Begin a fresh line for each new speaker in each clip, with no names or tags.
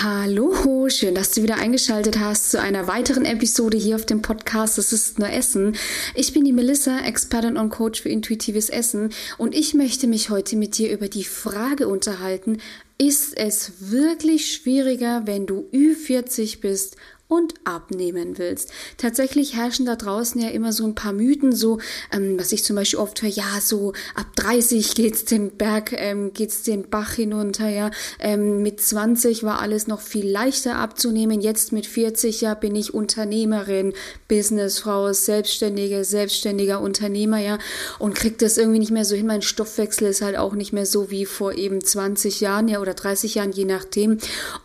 Hallo, schön, dass du wieder eingeschaltet hast zu einer weiteren Episode hier auf dem Podcast Das ist nur Essen. Ich bin die Melissa, Expertin und Coach für intuitives Essen und ich möchte mich heute mit dir über die Frage unterhalten, ist es wirklich schwieriger, wenn du Ü40 bist und abnehmen willst. Tatsächlich herrschen da draußen ja immer so ein paar Mythen, so ähm, was ich zum Beispiel oft höre, ja, so ab 30 geht's den Berg, ähm, geht's den Bach hinunter, ja. Ähm, mit 20 war alles noch viel leichter abzunehmen. Jetzt mit 40 ja bin ich Unternehmerin, Businessfrau, Selbstständige, selbstständiger Unternehmer, ja, und krieg das irgendwie nicht mehr so hin. Mein Stoffwechsel ist halt auch nicht mehr so wie vor eben 20 Jahren, ja, oder 30 Jahren, je nachdem.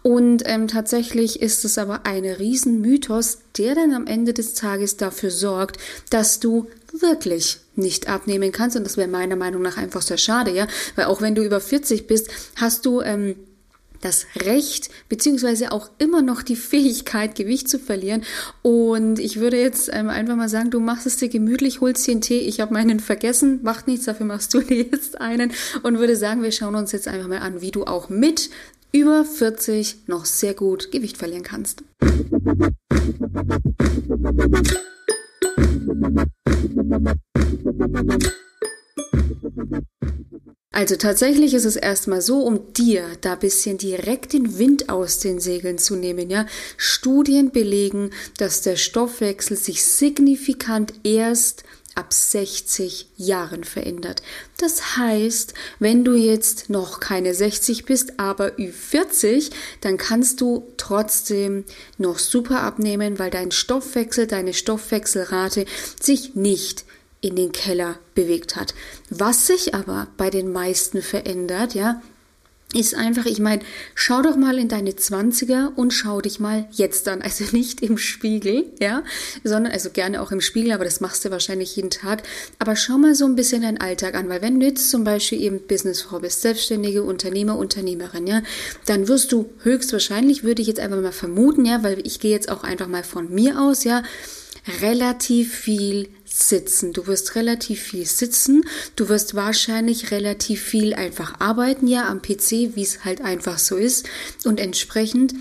Und ähm, tatsächlich ist es aber eine riesige Riesenmythos, der dann am Ende des Tages dafür sorgt, dass du wirklich nicht abnehmen kannst. Und das wäre meiner Meinung nach einfach sehr schade, ja. Weil auch wenn du über 40 bist, hast du ähm, das Recht beziehungsweise auch immer noch die Fähigkeit, Gewicht zu verlieren. Und ich würde jetzt ähm, einfach mal sagen, du machst es dir gemütlich, holst dir einen Tee. Ich habe meinen vergessen, macht nichts, dafür machst du dir jetzt einen. Und würde sagen, wir schauen uns jetzt einfach mal an, wie du auch mit über 40 noch sehr gut Gewicht verlieren kannst. Also tatsächlich ist es erstmal so, um dir da bisschen direkt den Wind aus den Segeln zu nehmen, ja. Studien belegen, dass der Stoffwechsel sich signifikant erst ab 60 Jahren verändert. Das heißt, wenn du jetzt noch keine 60 bist, aber Ü40, dann kannst du trotzdem noch super abnehmen, weil dein Stoffwechsel, deine Stoffwechselrate sich nicht in den Keller bewegt hat. Was sich aber bei den meisten verändert, ja, ist einfach, ich meine, schau doch mal in deine Zwanziger und schau dich mal jetzt an. Also nicht im Spiegel, ja, sondern, also gerne auch im Spiegel, aber das machst du wahrscheinlich jeden Tag. Aber schau mal so ein bisschen deinen Alltag an, weil wenn du jetzt zum Beispiel eben Businessfrau bist, Selbstständige, Unternehmer, Unternehmerin, ja, dann wirst du höchstwahrscheinlich, würde ich jetzt einfach mal vermuten, ja, weil ich gehe jetzt auch einfach mal von mir aus, ja, relativ viel sitzen. Du wirst relativ viel sitzen. Du wirst wahrscheinlich relativ viel einfach arbeiten, ja, am PC, wie es halt einfach so ist. Und entsprechend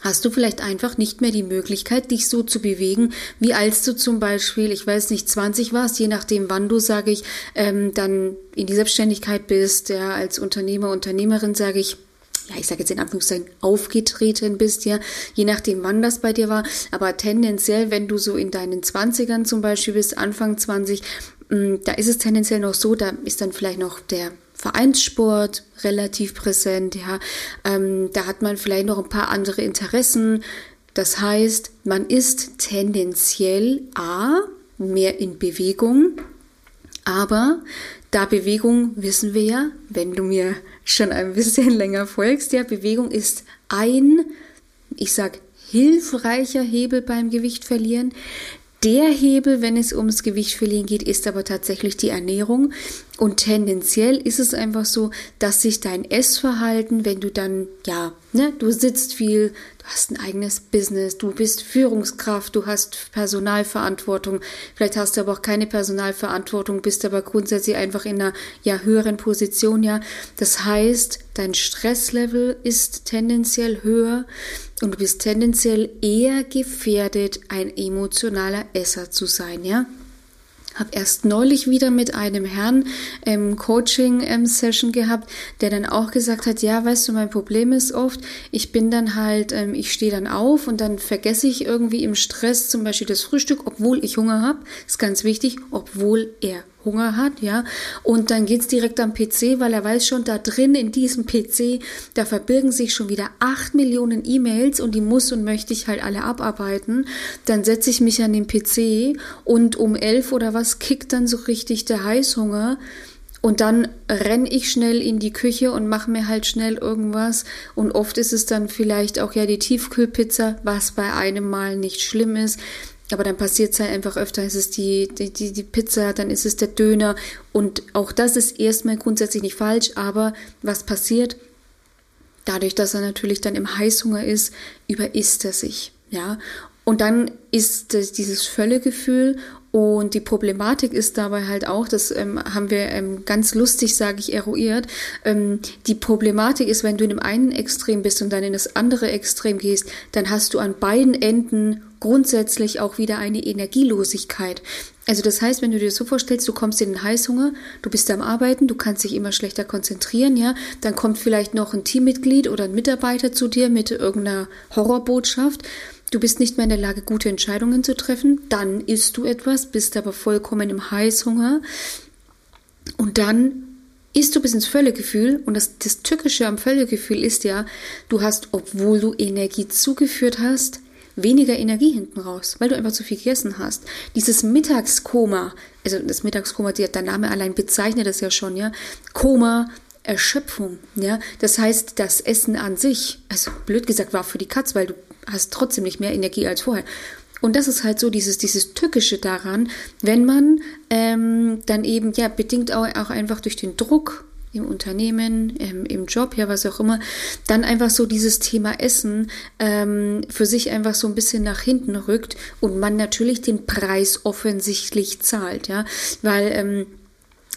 hast du vielleicht einfach nicht mehr die Möglichkeit, dich so zu bewegen, wie als du zum Beispiel, ich weiß nicht, 20 warst, je nachdem wann du, sage ich, ähm, dann in die Selbstständigkeit bist, ja, als Unternehmer, Unternehmerin, sage ich, ja, ich sage jetzt in Anführungszeichen, aufgetreten bist, ja, je nachdem, wann das bei dir war. Aber tendenziell, wenn du so in deinen Zwanzigern zum Beispiel bist, Anfang 20, mm, da ist es tendenziell noch so, da ist dann vielleicht noch der Vereinssport relativ präsent, ja. Ähm, da hat man vielleicht noch ein paar andere Interessen. Das heißt, man ist tendenziell A, mehr in Bewegung, aber da Bewegung, wissen wir ja, wenn du mir schon ein bisschen länger folgst, ja, Bewegung ist ein, ich sag, hilfreicher Hebel beim Gewicht verlieren. Der Hebel, wenn es ums Gewicht verlieren geht, ist aber tatsächlich die Ernährung. Und tendenziell ist es einfach so, dass sich dein Essverhalten, wenn du dann, ja, ne, du sitzt viel, du hast ein eigenes Business, du bist Führungskraft, du hast Personalverantwortung, vielleicht hast du aber auch keine Personalverantwortung, bist aber grundsätzlich einfach in einer, ja, höheren Position, ja. Das heißt, dein Stresslevel ist tendenziell höher und du bist tendenziell eher gefährdet, ein emotionaler Esser zu sein, ja habe erst neulich wieder mit einem Herrn ähm, Coaching-Session ähm, gehabt, der dann auch gesagt hat, ja, weißt du, mein Problem ist oft, ich bin dann halt, ähm, ich stehe dann auf und dann vergesse ich irgendwie im Stress zum Beispiel das Frühstück, obwohl ich Hunger habe. Ist ganz wichtig, obwohl er Hunger hat, ja. Und dann geht's direkt am PC, weil er weiß schon, da drin in diesem PC, da verbirgen sich schon wieder acht Millionen E-Mails und die muss und möchte ich halt alle abarbeiten. Dann setze ich mich an den PC und um elf oder was kickt dann so richtig der Heißhunger. Und dann renn ich schnell in die Küche und mache mir halt schnell irgendwas. Und oft ist es dann vielleicht auch ja die Tiefkühlpizza, was bei einem Mal nicht schlimm ist. Aber dann passiert es halt einfach öfter, ist es die, die, die, die Pizza, dann ist es der Döner. Und auch das ist erstmal grundsätzlich nicht falsch, aber was passiert? Dadurch, dass er natürlich dann im Heißhunger ist, überisst er sich. Ja, und dann ist dieses Völlegefühl Und die Problematik ist dabei halt auch, das ähm, haben wir ähm, ganz lustig, sage ich, eruiert. Ähm, die Problematik ist, wenn du in dem einen Extrem bist und dann in das andere Extrem gehst, dann hast du an beiden Enden grundsätzlich auch wieder eine Energielosigkeit. Also das heißt, wenn du dir so vorstellst, du kommst in den Heißhunger, du bist am Arbeiten, du kannst dich immer schlechter konzentrieren, ja, dann kommt vielleicht noch ein Teammitglied oder ein Mitarbeiter zu dir mit irgendeiner Horrorbotschaft. Du bist nicht mehr in der Lage, gute Entscheidungen zu treffen, dann isst du etwas, bist aber vollkommen im Heißhunger und dann isst du bis ins Völlegefühl und das, das Tückische am Völlegefühl ist ja, du hast, obwohl du Energie zugeführt hast, weniger Energie hinten raus, weil du einfach zu viel gegessen hast. Dieses Mittagskoma, also das Mittagskoma, der Name allein bezeichnet das ja schon, ja. Koma, Erschöpfung, ja. Das heißt, das Essen an sich, also blöd gesagt, war für die Katz, weil du hast trotzdem nicht mehr Energie als vorher. Und das ist halt so dieses, dieses Tückische daran, wenn man ähm, dann eben, ja, bedingt auch, auch einfach durch den Druck im Unternehmen, im, im Job, ja, was auch immer, dann einfach so dieses Thema Essen ähm, für sich einfach so ein bisschen nach hinten rückt und man natürlich den Preis offensichtlich zahlt, ja, weil ähm,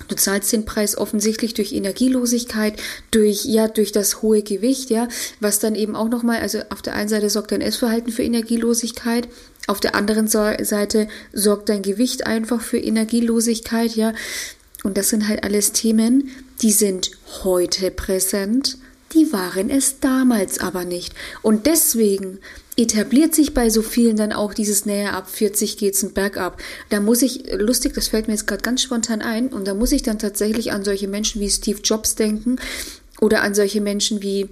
Du zahlst den Preis offensichtlich durch Energielosigkeit, durch ja durch das hohe Gewicht, ja, was dann eben auch nochmal, also auf der einen Seite sorgt dein Essverhalten für Energielosigkeit, auf der anderen Seite sorgt dein Gewicht einfach für Energielosigkeit, ja. Und das sind halt alles Themen, die sind heute präsent, die waren es damals aber nicht. Und deswegen etabliert sich bei so vielen dann auch dieses Nähe ab 40 geht's ein Bergab. Da muss ich, lustig, das fällt mir jetzt gerade ganz spontan ein, und da muss ich dann tatsächlich an solche Menschen wie Steve Jobs denken oder an solche Menschen wie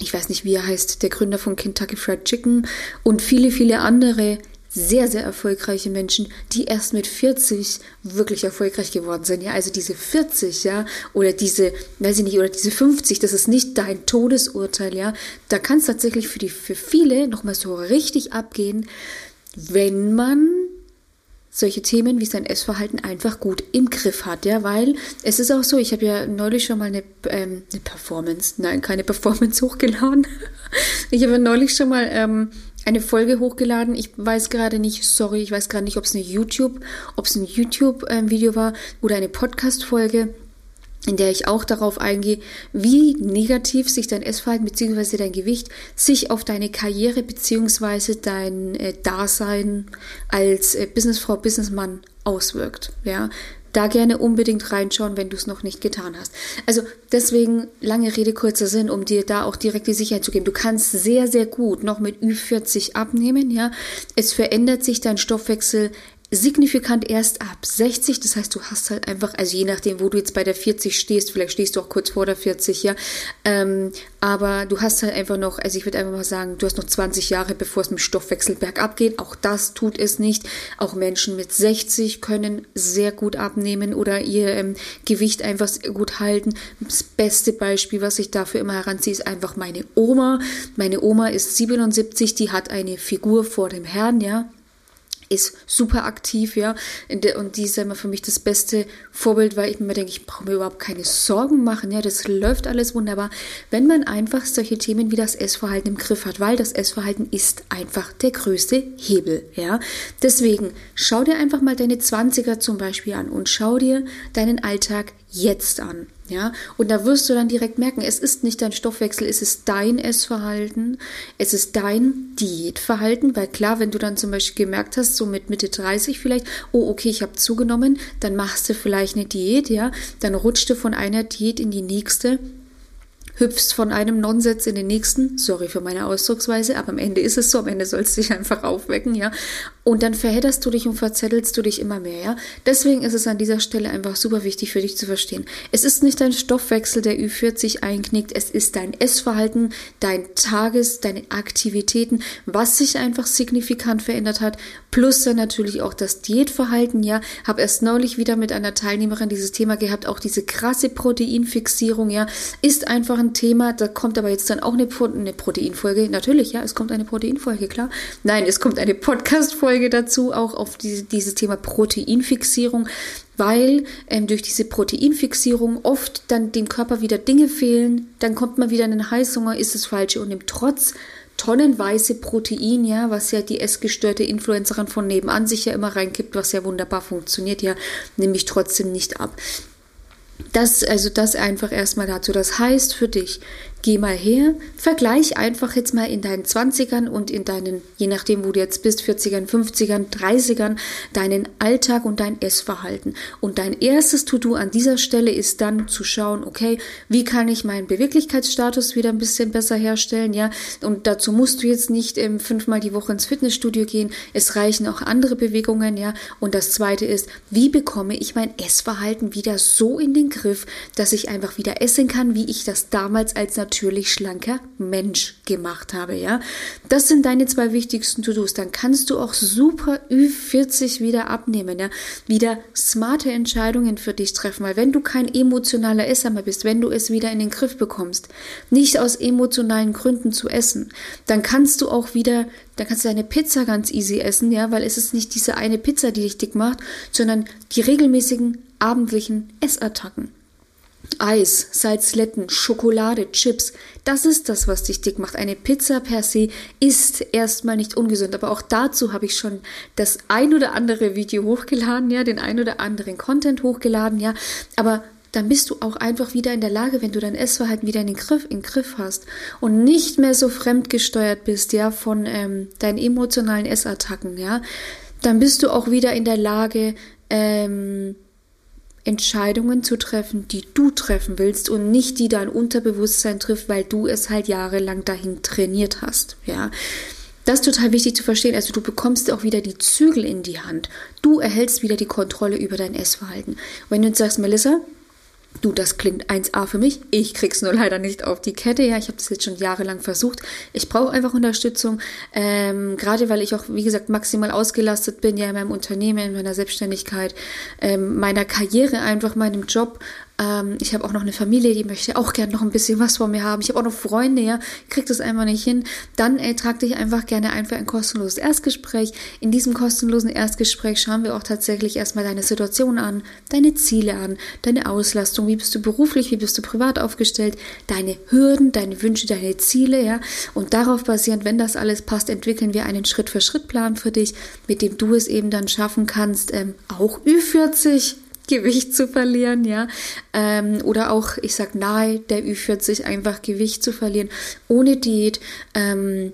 ich weiß nicht, wie er heißt, der Gründer von Kentucky Fried Chicken und viele, viele andere, sehr, sehr erfolgreiche Menschen, die erst mit 40 wirklich erfolgreich geworden sind. Ja, also diese 40, ja, oder diese, weiß ich nicht, oder diese 50, das ist nicht dein Todesurteil, ja. Da kann es tatsächlich für die, für viele nochmal so richtig abgehen, wenn man solche Themen wie sein Essverhalten einfach gut im Griff hat, ja, weil es ist auch so, ich habe ja neulich schon mal eine, ähm, eine Performance, nein, keine Performance hochgeladen. ich habe ja neulich schon mal ähm, eine Folge hochgeladen. Ich weiß gerade nicht, sorry, ich weiß gerade nicht, ob es eine YouTube, ob es ein YouTube-Video ähm, war oder eine Podcast-Folge, in der ich auch darauf eingehe, wie negativ sich dein Essverhalten bzw. dein Gewicht sich auf deine Karriere bzw. dein äh, Dasein als äh, Businessfrau, Businessmann auswirkt. Ja, da gerne unbedingt reinschauen, wenn du es noch nicht getan hast. Also deswegen lange Rede, kurzer Sinn, um dir da auch direkt die Sicherheit zu geben. Du kannst sehr, sehr gut noch mit Ü40 abnehmen, ja. Es verändert sich dein Stoffwechsel signifikant erst ab 60. Das heißt, du hast halt einfach, also je nachdem, wo du jetzt bei der 40 stehst, vielleicht stehst du auch kurz vor der 40, ja. Ähm, aber du hast halt einfach noch, also ich würde einfach mal sagen, du hast noch 20 Jahre, bevor es mit Stoffwechsel bergab geht. Auch das tut es nicht. Auch Menschen mit 60 können sehr gut abnehmen oder ihr ähm, Gewicht einfach gut halten. Das beste Beispiel, was ich dafür immer heranziehe, ist einfach meine Oma. Meine Oma ist 77, die hat eine Figur vor dem Herrn, ja ist super aktiv, ja. Und die ist immer für mich das beste Vorbild, weil ich mir denke, ich brauche mir überhaupt keine Sorgen machen, ja. Das läuft alles wunderbar, wenn man einfach solche Themen wie das Essverhalten im Griff hat, weil das Essverhalten ist einfach der größte Hebel, ja. Deswegen schau dir einfach mal deine 20er zum Beispiel an und schau dir deinen Alltag jetzt an. Ja, und da wirst du dann direkt merken, es ist nicht dein Stoffwechsel, es ist dein Essverhalten, es ist dein Diätverhalten, weil klar, wenn du dann zum Beispiel gemerkt hast, so mit Mitte 30 vielleicht, oh, okay, ich habe zugenommen, dann machst du vielleicht eine Diät, ja, dann rutscht du von einer Diät in die nächste hüpfst von einem Nonsens in den nächsten. Sorry für meine Ausdrucksweise, aber am Ende ist es so. Am Ende sollst du dich einfach aufwecken, ja. Und dann verhedderst du dich und verzettelst du dich immer mehr, ja. Deswegen ist es an dieser Stelle einfach super wichtig für dich zu verstehen. Es ist nicht dein Stoffwechsel, der Ü40 einknickt. Es ist dein Essverhalten, dein Tages, deine Aktivitäten, was sich einfach signifikant verändert hat. Plus dann natürlich auch das Diätverhalten, ja. Hab erst neulich wieder mit einer Teilnehmerin dieses Thema gehabt. Auch diese krasse Proteinfixierung, ja, ist einfach ein Thema. Da kommt aber jetzt dann auch eine, eine Proteinfolge. Natürlich, ja, es kommt eine Proteinfolge, klar. Nein, es kommt eine Podcast-Folge Folge dazu, auch auf diese, dieses Thema Proteinfixierung, weil ähm, durch diese Proteinfixierung oft dann dem Körper wieder Dinge fehlen, dann kommt man wieder in den Heißhunger, ist das Falsche und im Trotz tonnenweise Protein, ja, was ja die essgestörte Influencerin von nebenan sich ja immer reinkippt, was ja wunderbar funktioniert, ja, nehme ich trotzdem nicht ab. Das, also das einfach erstmal dazu. Das heißt für dich, Geh mal her, vergleich einfach jetzt mal in deinen 20ern und in deinen, je nachdem, wo du jetzt bist, 40ern, 50ern, 30ern, deinen Alltag und dein Essverhalten. Und dein erstes To-Do an dieser Stelle ist dann zu schauen, okay, wie kann ich meinen Beweglichkeitsstatus wieder ein bisschen besser herstellen, ja? Und dazu musst du jetzt nicht ähm, fünfmal die Woche ins Fitnessstudio gehen. Es reichen auch andere Bewegungen, ja? Und das zweite ist, wie bekomme ich mein Essverhalten wieder so in den Griff, dass ich einfach wieder essen kann, wie ich das damals als Natur natürlich schlanker Mensch gemacht habe, ja. Das sind deine zwei wichtigsten To-Dos. Dann kannst du auch super Ü40 wieder abnehmen, ja. Wieder smarte Entscheidungen für dich treffen, weil wenn du kein emotionaler Esser mehr bist, wenn du es wieder in den Griff bekommst, nicht aus emotionalen Gründen zu essen, dann kannst du auch wieder dann kannst du deine Pizza ganz easy essen, ja, weil es ist nicht diese eine Pizza, die dich dick macht, sondern die regelmäßigen abendlichen Essattacken. Eis, Salzletten, Schokolade, Chips, das ist das, was dich dick macht. Eine Pizza per se ist erstmal nicht ungesund, aber auch dazu habe ich schon das ein oder andere Video hochgeladen, ja, den ein oder anderen Content hochgeladen, ja, aber dann bist du auch einfach wieder in der Lage, wenn du dein Essverhalten wieder in den Griff, in den Griff hast und nicht mehr so fremdgesteuert bist, ja, von ähm, deinen emotionalen Essattacken, ja, dann bist du auch wieder in der Lage, ähm, Entscheidungen zu treffen, die du treffen willst und nicht die dein Unterbewusstsein trifft, weil du es halt jahrelang dahin trainiert hast, ja. Das ist total wichtig zu verstehen. Also du bekommst auch wieder die Zügel in die Hand. Du erhältst wieder die Kontrolle über dein Essverhalten. Wenn du jetzt sagst, Melissa, Du, das klingt 1A für mich. Ich krieg's nur leider nicht auf die Kette. Ja, ich habe das jetzt schon jahrelang versucht. Ich brauche einfach Unterstützung, ähm, gerade weil ich auch, wie gesagt, maximal ausgelastet bin ja in meinem Unternehmen, in meiner Selbstständigkeit, ähm, meiner Karriere, einfach meinem Job ähm, ich habe auch noch eine Familie, die möchte auch gerne noch ein bisschen was von mir haben. Ich habe auch noch Freunde, ja, kriegt das einfach nicht hin. Dann ey, trag dich einfach gerne ein für ein kostenloses Erstgespräch. In diesem kostenlosen Erstgespräch schauen wir auch tatsächlich erstmal deine Situation an, deine Ziele an, deine Auslastung, wie bist du beruflich, wie bist du privat aufgestellt, deine Hürden, deine Wünsche, deine Ziele, ja. Und darauf basierend, wenn das alles passt, entwickeln wir einen Schritt-für-Schritt-Plan für dich, mit dem du es eben dann schaffen kannst, ähm, auch Ü40 Gewicht zu verlieren, ja. Ähm, oder auch, ich sag nahe der Ü40 einfach Gewicht zu verlieren, ohne Diät. Ähm,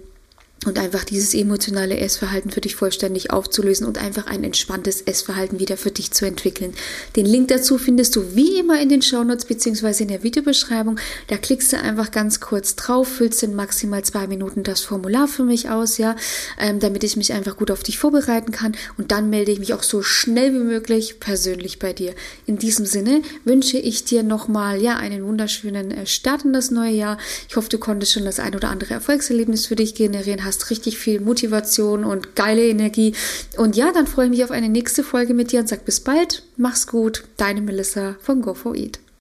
und einfach dieses emotionale Essverhalten für dich vollständig aufzulösen und einfach ein entspanntes Essverhalten wieder für dich zu entwickeln. Den Link dazu findest du wie immer in den Shownotes beziehungsweise in der Videobeschreibung. Da klickst du einfach ganz kurz drauf, füllst in maximal zwei Minuten das Formular für mich aus, ja, ähm, damit ich mich einfach gut auf dich vorbereiten kann und dann melde ich mich auch so schnell wie möglich persönlich bei dir. In diesem Sinne wünsche ich dir nochmal, ja, einen wunderschönen äh, Start in das neue Jahr. Ich hoffe, du konntest schon das ein oder andere Erfolgserlebnis für dich generieren hast richtig viel Motivation und geile Energie. Und ja, dann freue ich mich auf eine nächste Folge mit dir und sag bis bald. Mach's gut. Deine Melissa von Go for Eat.